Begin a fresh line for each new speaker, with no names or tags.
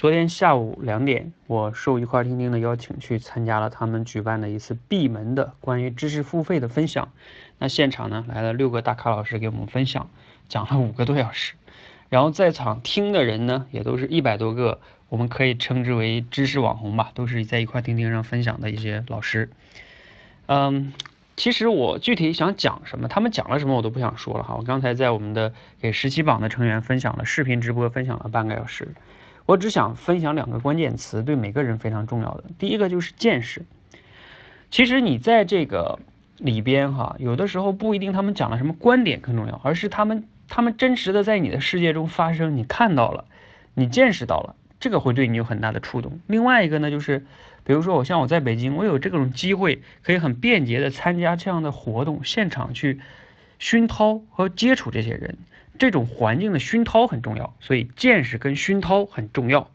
昨天下午两点，我受一块听听的邀请去参加了他们举办的一次闭门的关于知识付费的分享。那现场呢来了六个大咖老师给我们分享，讲了五个多小时。然后在场听的人呢，也都是一百多个，我们可以称之为知识网红吧，都是在一块听听上分享的一些老师。嗯，其实我具体想讲什么，他们讲了什么我都不想说了哈。我刚才在我们的给十七榜的成员分享了视频直播，分享了半个小时。我只想分享两个关键词，对每个人非常重要的。第一个就是见识。其实你在这个里边哈，有的时候不一定他们讲了什么观点更重要，而是他们他们真实的在你的世界中发生，你看到了，你见识到了，这个会对你有很大的触动。另外一个呢，就是比如说我像我在北京，我有这种机会，可以很便捷的参加这样的活动，现场去熏陶和接触这些人。这种环境的熏陶很重要，所以见识跟熏陶很重要。